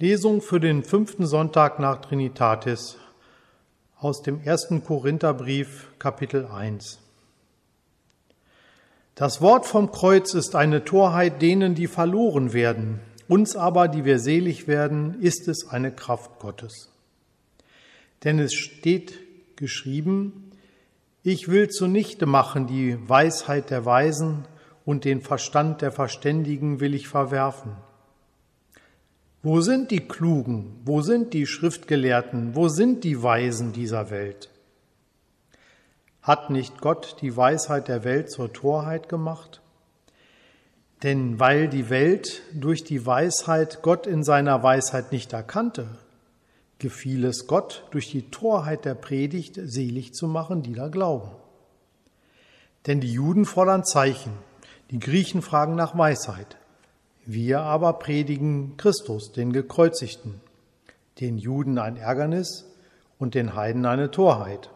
Lesung für den fünften Sonntag nach Trinitatis aus dem ersten Korintherbrief, Kapitel 1. Das Wort vom Kreuz ist eine Torheit denen, die verloren werden. Uns aber, die wir selig werden, ist es eine Kraft Gottes. Denn es steht geschrieben, ich will zunichte machen die Weisheit der Weisen und den Verstand der Verständigen will ich verwerfen. Wo sind die Klugen? Wo sind die Schriftgelehrten? Wo sind die Weisen dieser Welt? Hat nicht Gott die Weisheit der Welt zur Torheit gemacht? Denn weil die Welt durch die Weisheit Gott in seiner Weisheit nicht erkannte, gefiel es Gott, durch die Torheit der Predigt selig zu machen, die da glauben. Denn die Juden fordern Zeichen, die Griechen fragen nach Weisheit. Wir aber predigen Christus, den Gekreuzigten, den Juden ein Ärgernis und den Heiden eine Torheit.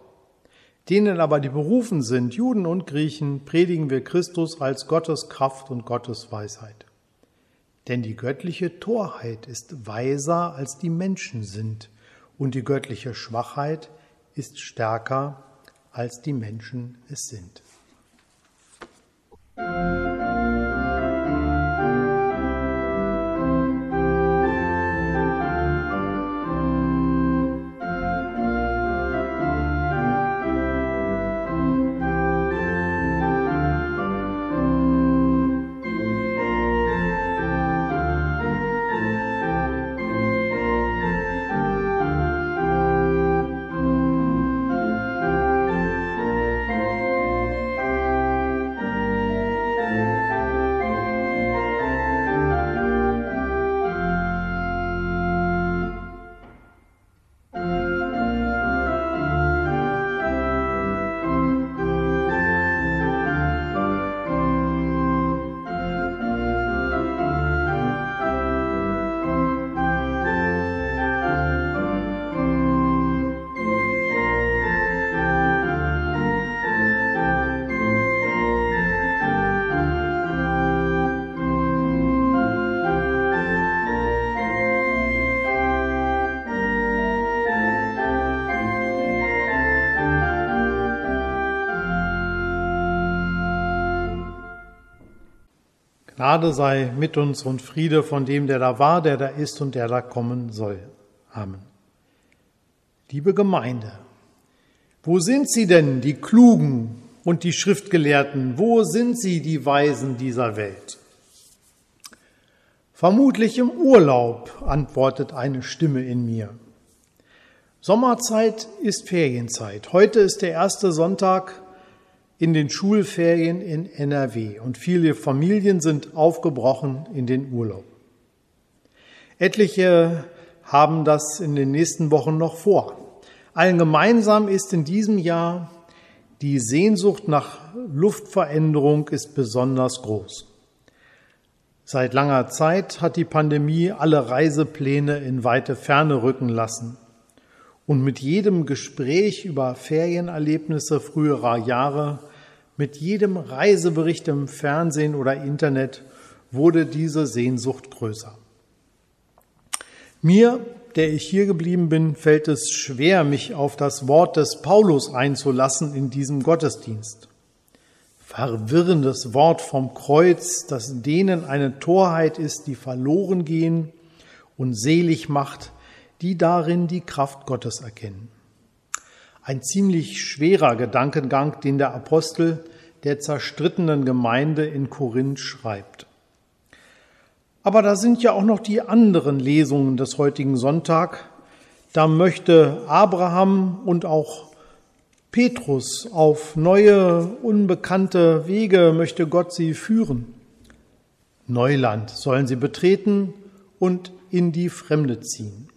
Denen aber, die berufen sind, Juden und Griechen, predigen wir Christus als Gottes Kraft und Gottes Weisheit. Denn die göttliche Torheit ist weiser, als die Menschen sind, und die göttliche Schwachheit ist stärker, als die Menschen es sind. Gnade sei mit uns und Friede von dem, der da war, der da ist und der da kommen soll. Amen. Liebe Gemeinde, wo sind sie denn, die Klugen und die Schriftgelehrten? Wo sind sie, die Weisen dieser Welt? Vermutlich im Urlaub, antwortet eine Stimme in mir. Sommerzeit ist Ferienzeit. Heute ist der erste Sonntag in den Schulferien in NRW und viele Familien sind aufgebrochen in den Urlaub. Etliche haben das in den nächsten Wochen noch vor. Allen gemeinsam ist in diesem Jahr die Sehnsucht nach Luftveränderung ist besonders groß. Seit langer Zeit hat die Pandemie alle Reisepläne in weite Ferne rücken lassen. Und mit jedem Gespräch über Ferienerlebnisse früherer Jahre, mit jedem Reisebericht im Fernsehen oder Internet wurde diese Sehnsucht größer. Mir, der ich hier geblieben bin, fällt es schwer, mich auf das Wort des Paulus einzulassen in diesem Gottesdienst. Verwirrendes Wort vom Kreuz, das denen eine Torheit ist, die verloren gehen und selig macht, die darin die Kraft Gottes erkennen. Ein ziemlich schwerer Gedankengang, den der Apostel der zerstrittenen Gemeinde in Korinth schreibt. Aber da sind ja auch noch die anderen Lesungen des heutigen Sonntag. Da möchte Abraham und auch Petrus auf neue, unbekannte Wege möchte Gott sie führen. Neuland sollen sie betreten und in die Fremde ziehen.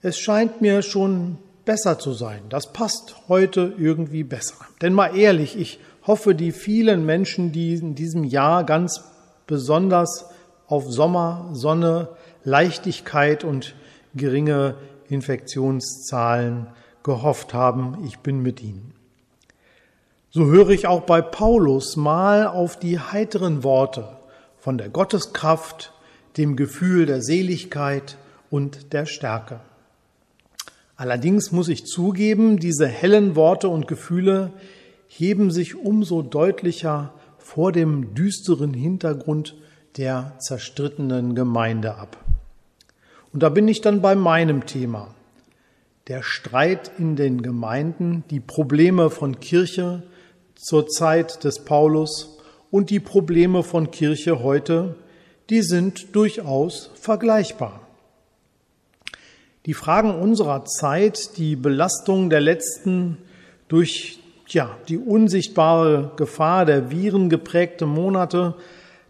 Es scheint mir schon besser zu sein. Das passt heute irgendwie besser. Denn mal ehrlich, ich hoffe, die vielen Menschen, die in diesem Jahr ganz besonders auf Sommer, Sonne, Leichtigkeit und geringe Infektionszahlen gehofft haben, ich bin mit ihnen. So höre ich auch bei Paulus mal auf die heiteren Worte von der Gotteskraft, dem Gefühl der Seligkeit und der Stärke. Allerdings muss ich zugeben, diese hellen Worte und Gefühle heben sich umso deutlicher vor dem düsteren Hintergrund der zerstrittenen Gemeinde ab. Und da bin ich dann bei meinem Thema. Der Streit in den Gemeinden, die Probleme von Kirche zur Zeit des Paulus und die Probleme von Kirche heute, die sind durchaus vergleichbar. Die Fragen unserer Zeit, die Belastung der letzten durch ja, die unsichtbare Gefahr der Viren geprägte Monate,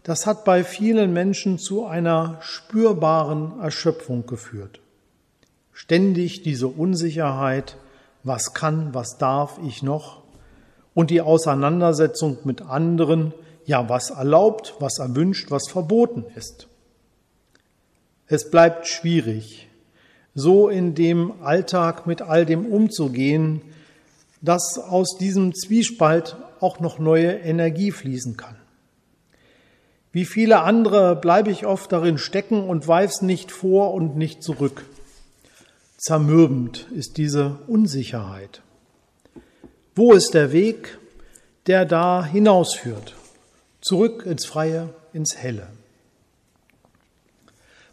das hat bei vielen Menschen zu einer spürbaren Erschöpfung geführt. Ständig diese Unsicherheit, was kann, was darf ich noch, und die Auseinandersetzung mit anderen, ja, was erlaubt, was erwünscht, was verboten ist. Es bleibt schwierig, so in dem Alltag mit all dem umzugehen, dass aus diesem Zwiespalt auch noch neue Energie fließen kann. Wie viele andere bleibe ich oft darin stecken und weiß nicht vor und nicht zurück. Zermürbend ist diese Unsicherheit. Wo ist der Weg, der da hinausführt? Zurück ins Freie, ins Helle.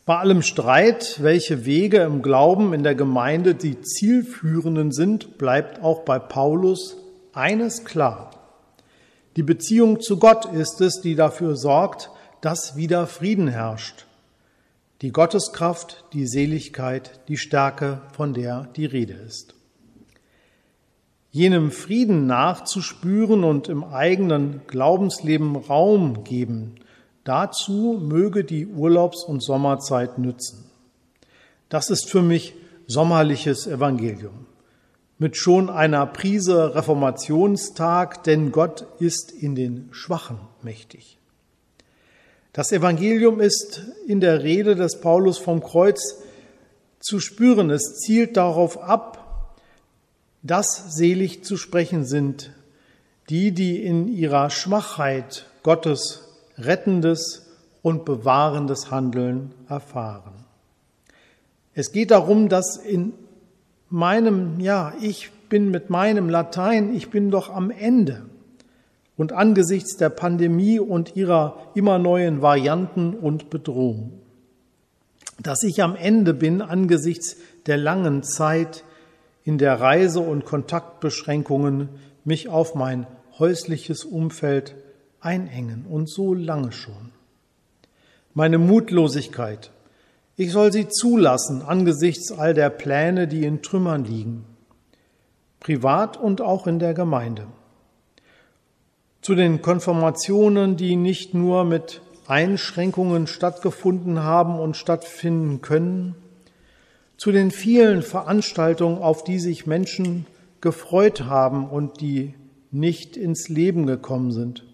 Bei allem Streit, welche Wege im Glauben in der Gemeinde die zielführenden sind, bleibt auch bei Paulus eines klar. Die Beziehung zu Gott ist es, die dafür sorgt, dass wieder Frieden herrscht. Die Gotteskraft, die Seligkeit, die Stärke, von der die Rede ist. Jenem Frieden nachzuspüren und im eigenen Glaubensleben Raum geben, Dazu möge die Urlaubs- und Sommerzeit nützen. Das ist für mich sommerliches Evangelium. Mit schon einer Prise Reformationstag, denn Gott ist in den Schwachen mächtig. Das Evangelium ist in der Rede des Paulus vom Kreuz zu spüren. Es zielt darauf ab, dass selig zu sprechen sind, die, die in ihrer Schwachheit Gottes rettendes und bewahrendes Handeln erfahren. Es geht darum, dass in meinem, ja, ich bin mit meinem Latein, ich bin doch am Ende. Und angesichts der Pandemie und ihrer immer neuen Varianten und Bedrohung, dass ich am Ende bin angesichts der langen Zeit in der Reise- und Kontaktbeschränkungen, mich auf mein häusliches Umfeld einengen und so lange schon. Meine Mutlosigkeit, ich soll sie zulassen angesichts all der Pläne, die in Trümmern liegen, privat und auch in der Gemeinde. Zu den Konformationen, die nicht nur mit Einschränkungen stattgefunden haben und stattfinden können, zu den vielen Veranstaltungen, auf die sich Menschen gefreut haben und die nicht ins Leben gekommen sind.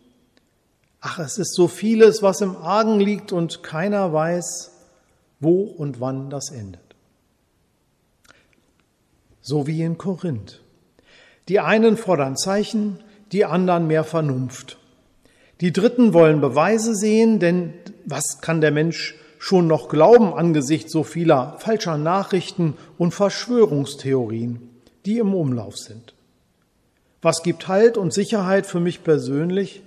Ach, es ist so vieles, was im Argen liegt und keiner weiß, wo und wann das endet. So wie in Korinth. Die einen fordern Zeichen, die anderen mehr Vernunft. Die Dritten wollen Beweise sehen, denn was kann der Mensch schon noch glauben angesichts so vieler falscher Nachrichten und Verschwörungstheorien, die im Umlauf sind? Was gibt Halt und Sicherheit für mich persönlich?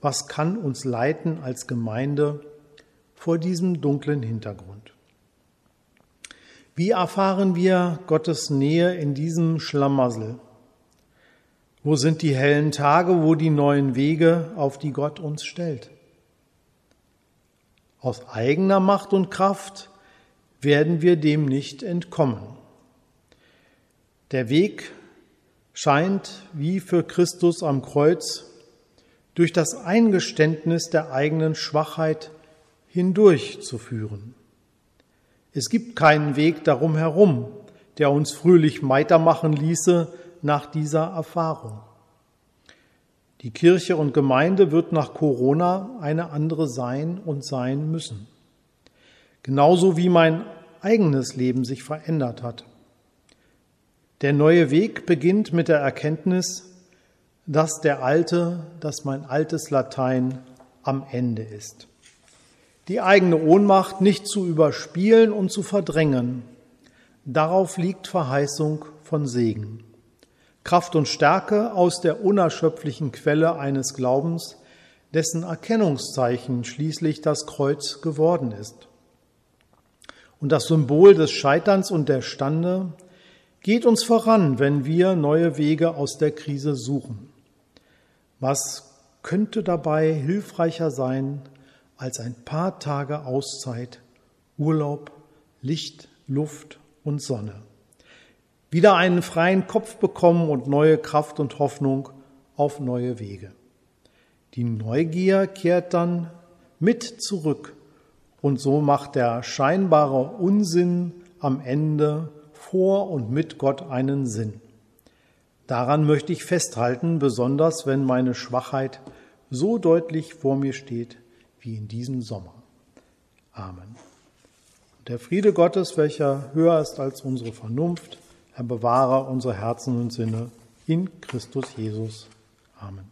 Was kann uns leiten als Gemeinde vor diesem dunklen Hintergrund? Wie erfahren wir Gottes Nähe in diesem Schlamassel? Wo sind die hellen Tage, wo die neuen Wege, auf die Gott uns stellt? Aus eigener Macht und Kraft werden wir dem nicht entkommen. Der Weg scheint wie für Christus am Kreuz durch das Eingeständnis der eigenen Schwachheit hindurchzuführen. Es gibt keinen Weg darum herum, der uns fröhlich weitermachen ließe nach dieser Erfahrung. Die Kirche und Gemeinde wird nach Corona eine andere sein und sein müssen. Genauso wie mein eigenes Leben sich verändert hat. Der neue Weg beginnt mit der Erkenntnis, dass der alte, dass mein altes Latein am Ende ist. die eigene Ohnmacht nicht zu überspielen und zu verdrängen. Darauf liegt Verheißung von Segen. Kraft und Stärke aus der unerschöpflichen Quelle eines Glaubens, dessen Erkennungszeichen schließlich das Kreuz geworden ist. Und das Symbol des Scheiterns und der Stande geht uns voran, wenn wir neue Wege aus der Krise suchen. Was könnte dabei hilfreicher sein als ein paar Tage Auszeit, Urlaub, Licht, Luft und Sonne? Wieder einen freien Kopf bekommen und neue Kraft und Hoffnung auf neue Wege. Die Neugier kehrt dann mit zurück und so macht der scheinbare Unsinn am Ende vor und mit Gott einen Sinn. Daran möchte ich festhalten, besonders wenn meine Schwachheit so deutlich vor mir steht wie in diesem Sommer. Amen. Der Friede Gottes, welcher höher ist als unsere Vernunft, er bewahre unsere Herzen und Sinne in Christus Jesus. Amen.